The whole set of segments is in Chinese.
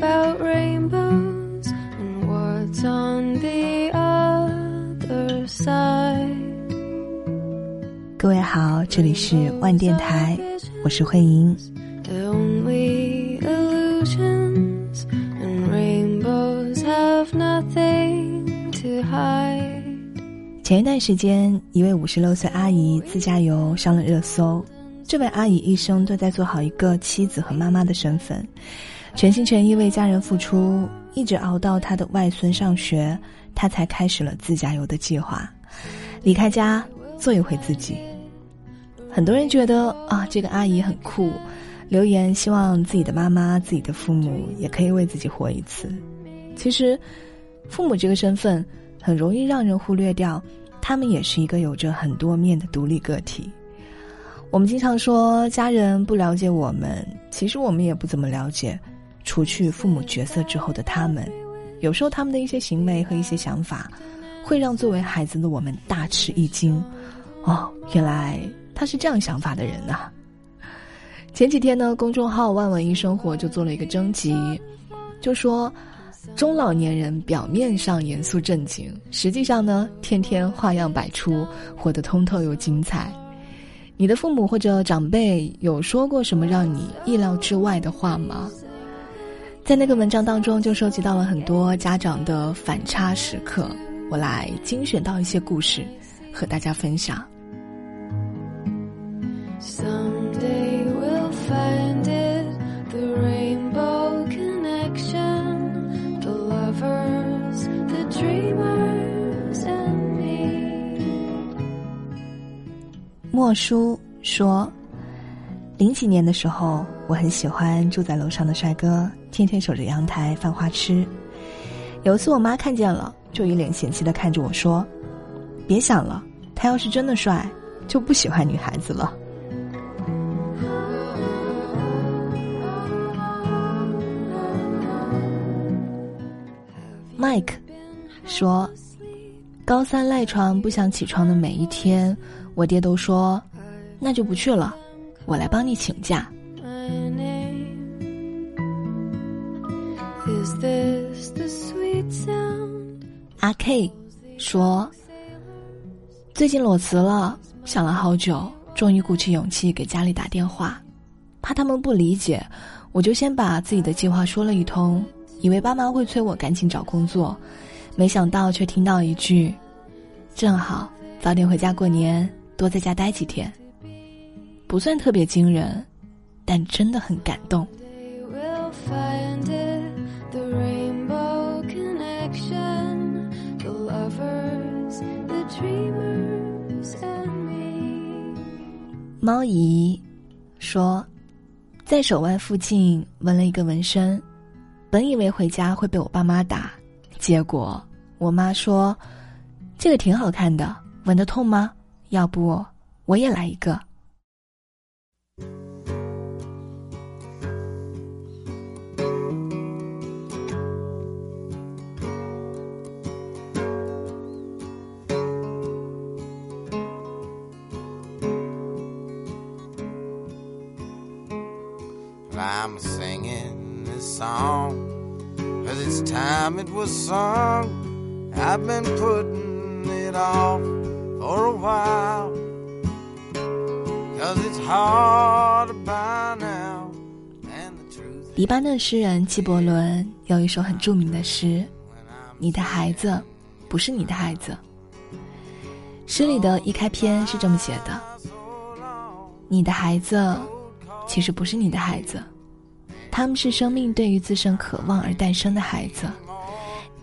about rainbows and what's on the other side. 各位好，这里是万电台，我是慧莹。They're only illusions, and rainbows have nothing to hide. 前一段时间，一位五十六岁阿姨自驾游上了热搜。这位阿姨一生都在做好一个妻子和妈妈的身份，全心全意为家人付出，一直熬到他的外孙上学，他才开始了自驾游的计划，离开家做一回自己。很多人觉得啊，这个阿姨很酷，留言希望自己的妈妈、自己的父母也可以为自己活一次。其实，父母这个身份很容易让人忽略掉，他们也是一个有着很多面的独立个体。我们经常说家人不了解我们，其实我们也不怎么了解，除去父母角色之后的他们，有时候他们的一些行为和一些想法，会让作为孩子的我们大吃一惊。哦，原来。他是这样想法的人呐、前几天呢，公众号“万文一生活”就做了一个征集，就说中老年人表面上严肃正经，实际上呢，天天花样百出，活得通透又精彩。你的父母或者长辈有说过什么让你意料之外的话吗？在那个文章当中，就收集到了很多家长的反差时刻。我来精选到一些故事和大家分享。莫叔说。零几年的时候，我很喜欢住在楼上的帅哥，天天守着阳台犯花痴。有一次我妈看见了，就一脸嫌弃的看着我说：“别想了，他要是真的帅，就不喜欢女孩子了。” Mike 说：“高三赖床不想起床的每一天，我爹都说，那就不去了，我来帮你请假。”阿 K 说：“最近裸辞了，想了好久，终于鼓起勇气给家里打电话，怕他们不理解，我就先把自己的计划说了一通。”以为爸妈会催我赶紧找工作，没想到却听到一句：“正好早点回家过年，多在家待几天。”不算特别惊人，但真的很感动。猫姨说，在手腕附近纹了一个纹身。本以为回家会被我爸妈打，结果我妈说：“这个挺好看的，纹的痛吗？要不我也来一个。” I'm singing this song. Cause it's time it was sung. I've been putting it off for a while. Cause it's hard to buy now. And the truth 黎巴嫩诗人纪伯伦有一首很著名的诗：“你的孩子不是你的孩子。”诗里的一开篇是这么写的：“你的孩子其实不是你的孩子。”他们是生命对于自身渴望而诞生的孩子，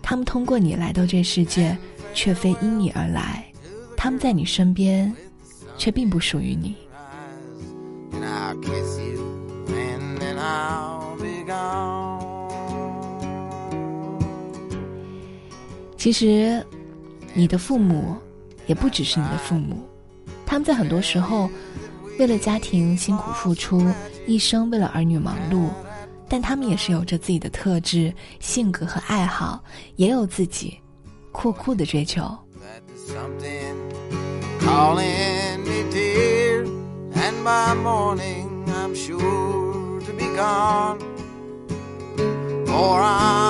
他们通过你来到这世界，却非因你而来，他们在你身边，却并不属于你。其实，你的父母也不只是你的父母，他们在很多时候为了家庭辛苦付出，一生为了儿女忙碌。但他们也是有着自己的特质、性格和爱好，也有自己酷酷的追求。For i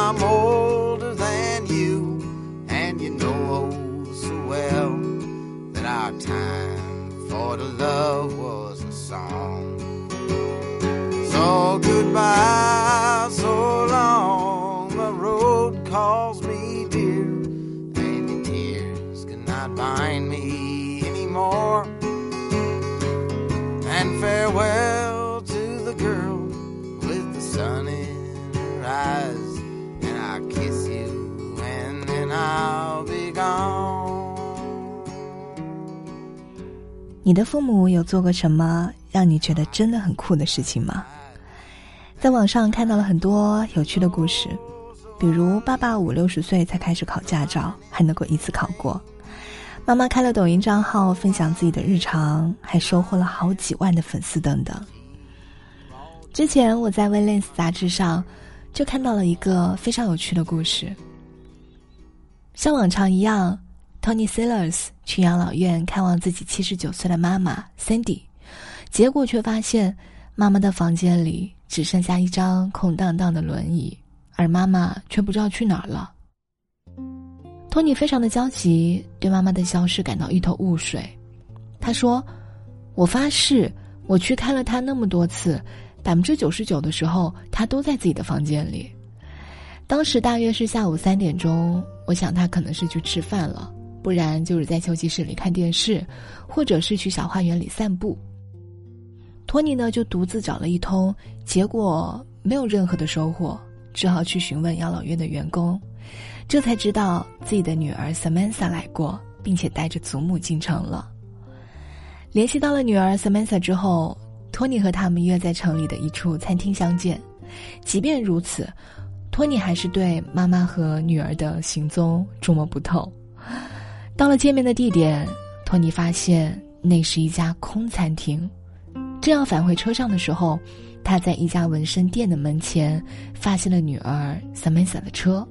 你的父母有做过什么让你觉得真的很酷的事情吗？在网上看到了很多有趣的故事，比如爸爸五六十岁才开始考驾照，还能够一次考过；妈妈开了抖音账号分享自己的日常，还收获了好几万的粉丝等等。之前我在《Valence》杂志上就看到了一个非常有趣的故事，像往常一样。Tony Sellers 去养老院看望自己七十九岁的妈妈 Cindy，结果却发现妈妈的房间里只剩下一张空荡荡的轮椅，而妈妈却不知道去哪儿了。托尼非常的焦急，对妈妈的消失感到一头雾水。他说：“我发誓，我去看了她那么多次，百分之九十九的时候，她都在自己的房间里。当时大约是下午三点钟，我想她可能是去吃饭了。”不然就是在休息室里看电视，或者是去小花园里散步。托尼呢就独自找了一通，结果没有任何的收获，只好去询问养老院的员工，这才知道自己的女儿 Samantha 来过，并且带着祖母进城了。联系到了女儿 Samantha 之后，托尼和他们约在城里的一处餐厅相见。即便如此，托尼还是对妈妈和女儿的行踪捉摸不透。到了见面的地点，托尼发现那是一家空餐厅。正要返回车上的时候，他在一家纹身店的门前发现了女儿 Samantha 的车。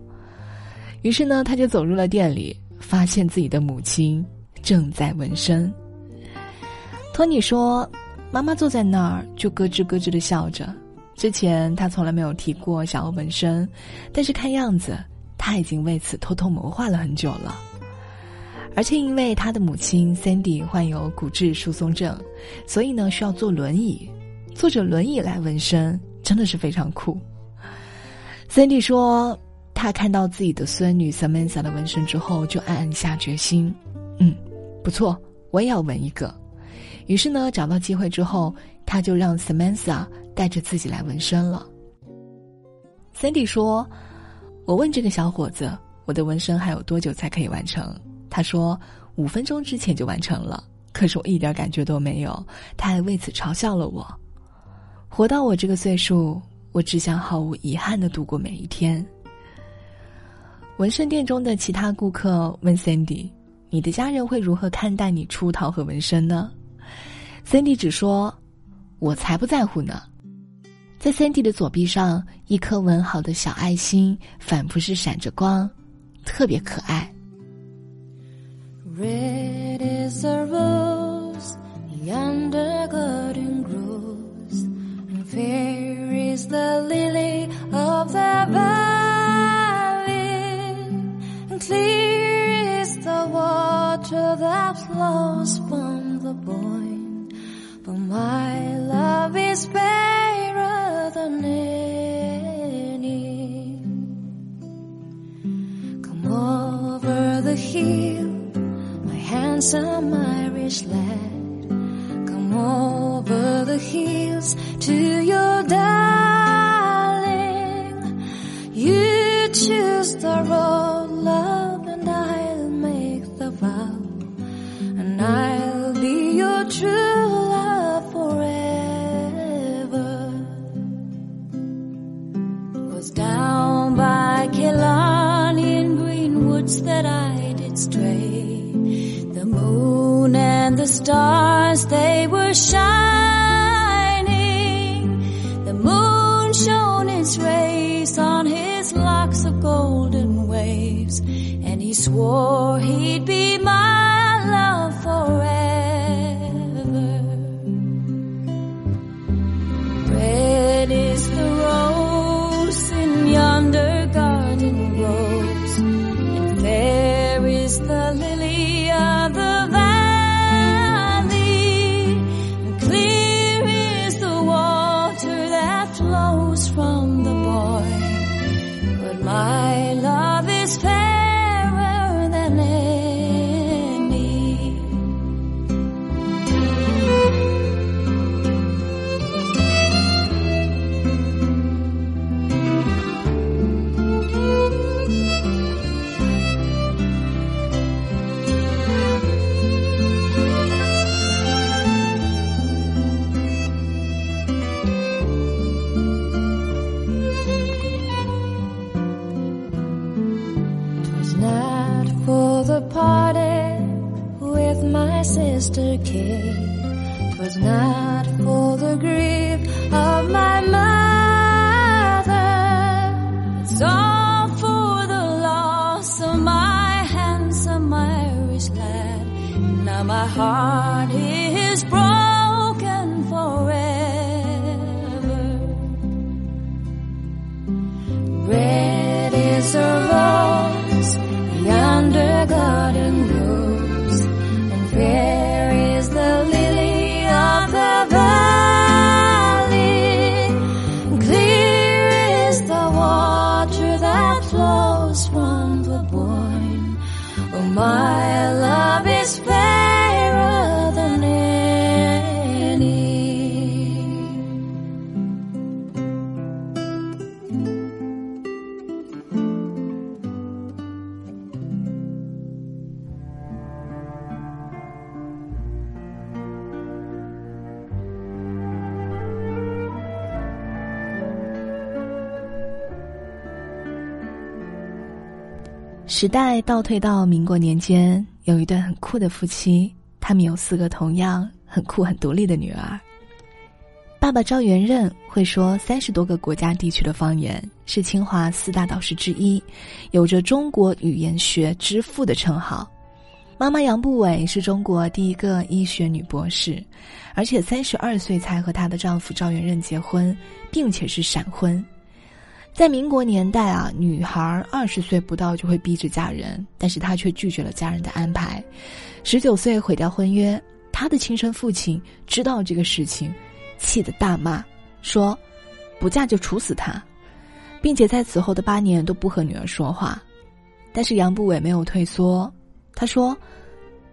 于是呢，他就走入了店里，发现自己的母亲正在纹身。托尼说：“妈妈坐在那儿就咯吱咯吱的笑着。之前他从来没有提过想要纹身，但是看样子他已经为此偷偷谋划了很久了。”而且因为他的母亲 Cindy 患有骨质疏松症，所以呢需要坐轮椅，坐着轮椅来纹身，真的是非常酷。Cindy 说，他看到自己的孙女 Samantha 的纹身之后，就暗暗下决心，嗯，不错，我也要纹一个。于是呢，找到机会之后，他就让 Samantha 带着自己来纹身了。Cindy 说，我问这个小伙子，我的纹身还有多久才可以完成？他说：“五分钟之前就完成了，可是我一点感觉都没有。”他还为此嘲笑了我。活到我这个岁数，我只想毫无遗憾的度过每一天。纹身店中的其他顾客问 Cindy：“ 你的家人会如何看待你出逃和纹身呢？”Cindy 只说：“我才不在乎呢。”在 Cindy 的左臂上，一颗纹好的小爱心反复是闪着光，特别可爱。Red is the rose, yonder garden grows, and fair is the lily of the valley, and clear is the water that flows from the Boyne. But my love is fairer and the stars, they were shining. The moon shone its rays on his locks of golden waves, and he swore he'd be heart 时代倒退到民国年间，有一对很酷的夫妻，他们有四个同样很酷、很独立的女儿。爸爸赵元任会说三十多个国家地区的方言，是清华四大导师之一，有着“中国语言学之父”的称号。妈妈杨步伟是中国第一个医学女博士，而且三十二岁才和她的丈夫赵元任结婚，并且是闪婚。在民国年代啊，女孩二十岁不到就会逼着嫁人，但是她却拒绝了家人的安排，十九岁毁掉婚约。她的亲生父亲知道这个事情，气得大骂，说：“不嫁就处死她，并且在此后的八年都不和女儿说话。”但是杨步伟没有退缩，他说：“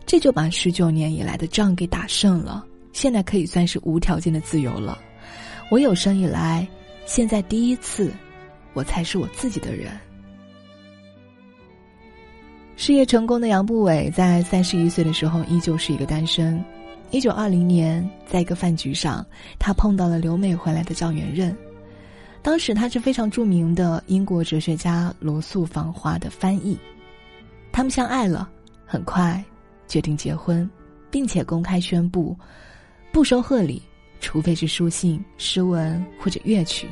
这就把十九年以来的仗给打胜了，现在可以算是无条件的自由了。我有生以来，现在第一次。”我才是我自己的人。事业成功的杨步伟在三十一岁的时候依旧是一个单身。一九二零年，在一个饭局上，他碰到了留美回来的赵元任。当时他是非常著名的英国哲学家罗素访华的翻译。他们相爱了，很快决定结婚，并且公开宣布不收贺礼，除非是书信、诗文或者乐曲。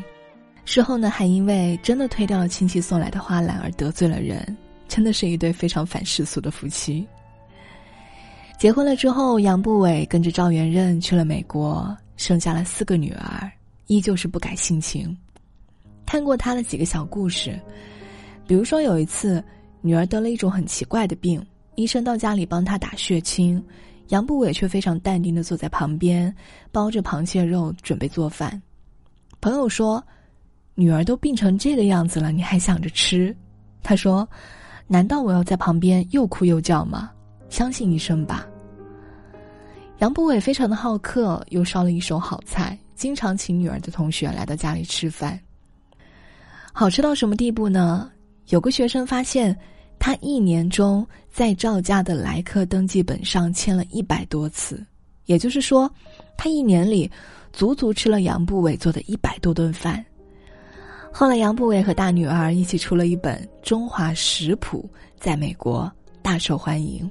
事后呢，还因为真的推掉了亲戚送来的花篮而得罪了人，真的是一对非常反世俗的夫妻。结婚了之后，杨步伟跟着赵元任去了美国，生下了四个女儿，依旧是不改性情。看过他的几个小故事，比如说有一次，女儿得了一种很奇怪的病，医生到家里帮她打血清，杨步伟却非常淡定的坐在旁边，包着螃蟹肉准备做饭。朋友说。女儿都病成这个样子了，你还想着吃？他说：“难道我要在旁边又哭又叫吗？相信医生吧。”杨步伟非常的好客，又烧了一手好菜，经常请女儿的同学来到家里吃饭。好吃到什么地步呢？有个学生发现，他一年中在赵家的来客登记本上签了一百多次，也就是说，他一年里足足吃了杨步伟做的一百多顿饭。后来，杨步伟和大女儿一起出了一本《中华食谱》，在美国大受欢迎。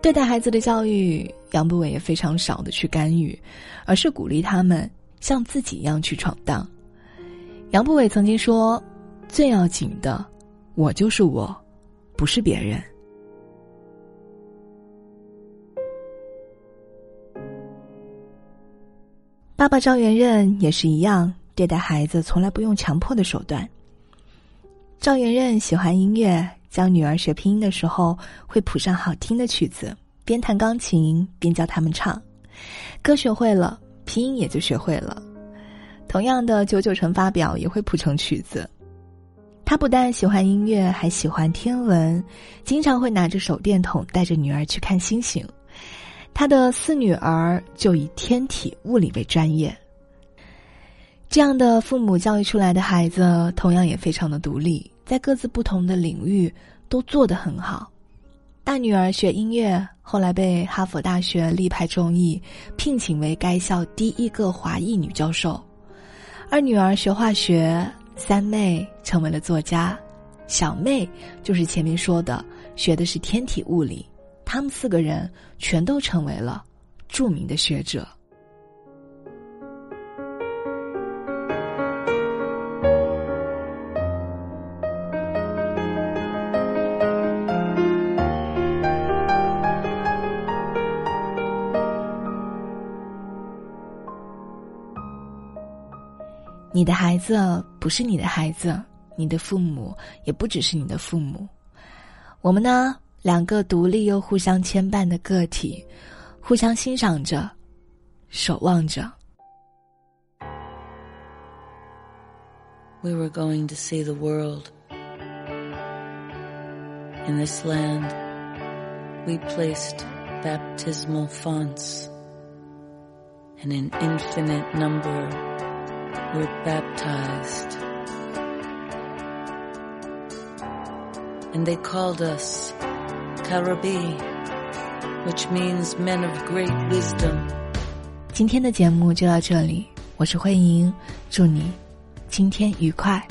对待孩子的教育，杨步伟也非常少的去干预，而是鼓励他们像自己一样去闯荡。杨步伟曾经说：“最要紧的，我就是我，不是别人。”爸爸赵元任也是一样。对待孩子从来不用强迫的手段。赵元任喜欢音乐，教女儿学拼音的时候会谱上好听的曲子，边弹钢琴边教他们唱。歌学会了，拼音也就学会了。同样的，九九乘法表也会谱成曲子。他不但喜欢音乐，还喜欢天文，经常会拿着手电筒带着女儿去看星星。他的四女儿就以天体物理为专业。这样的父母教育出来的孩子，同样也非常的独立，在各自不同的领域都做得很好。大女儿学音乐，后来被哈佛大学力派众议聘请为该校第一个华裔女教授；二女儿学化学，三妹成为了作家，小妹就是前面说的学的是天体物理，他们四个人全都成为了著名的学者。你的孩子不是你的孩子，你的父母也不只是你的父母。我们呢，两个独立又互相牵绊的个体，互相欣赏着，守望着。We were going to see the world. In this land, we placed baptismal fonts, and an infinite number were baptized. And they called us Karabi, which means men of great wisdom. 今天的节目就到这里，我是慧莹，祝你今天愉快。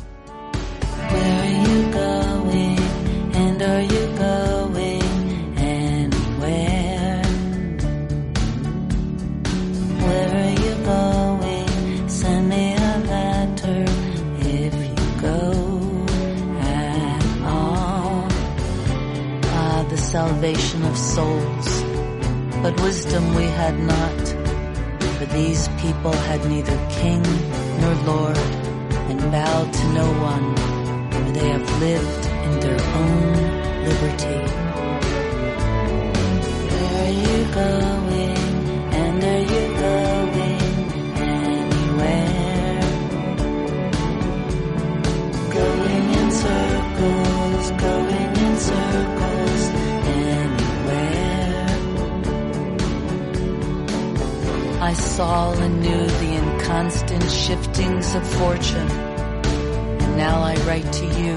And knew the inconstant shiftings of fortune. And now I write to you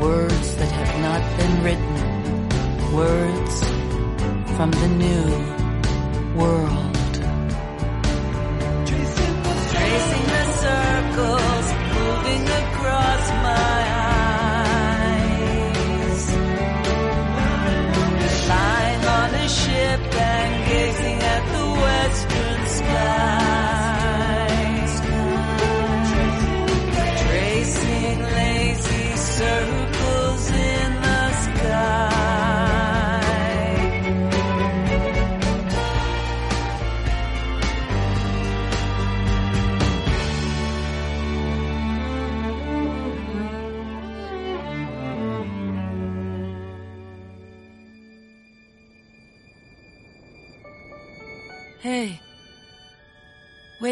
words that have not been written, words from the new world.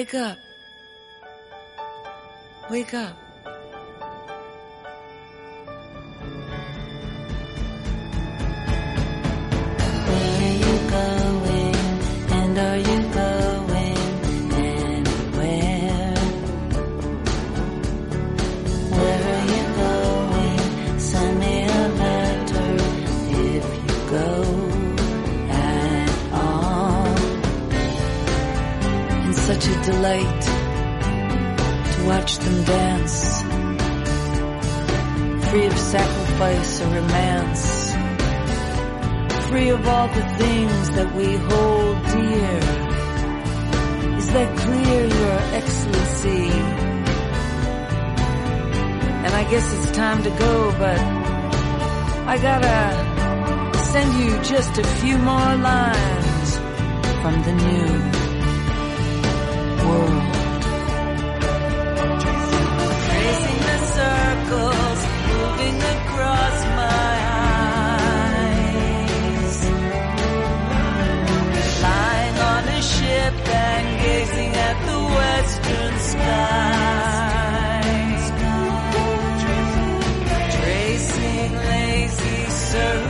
Wake up. Wake up. Delight to watch them dance, free of sacrifice or romance free of all the things that we hold dear. Is that clear, Your Excellency? And I guess it's time to go, but I gotta send you just a few more lines from the new world. Tracing the circles, moving across my eyes. Lying on a ship and gazing at the western skies. Tracing lazy circles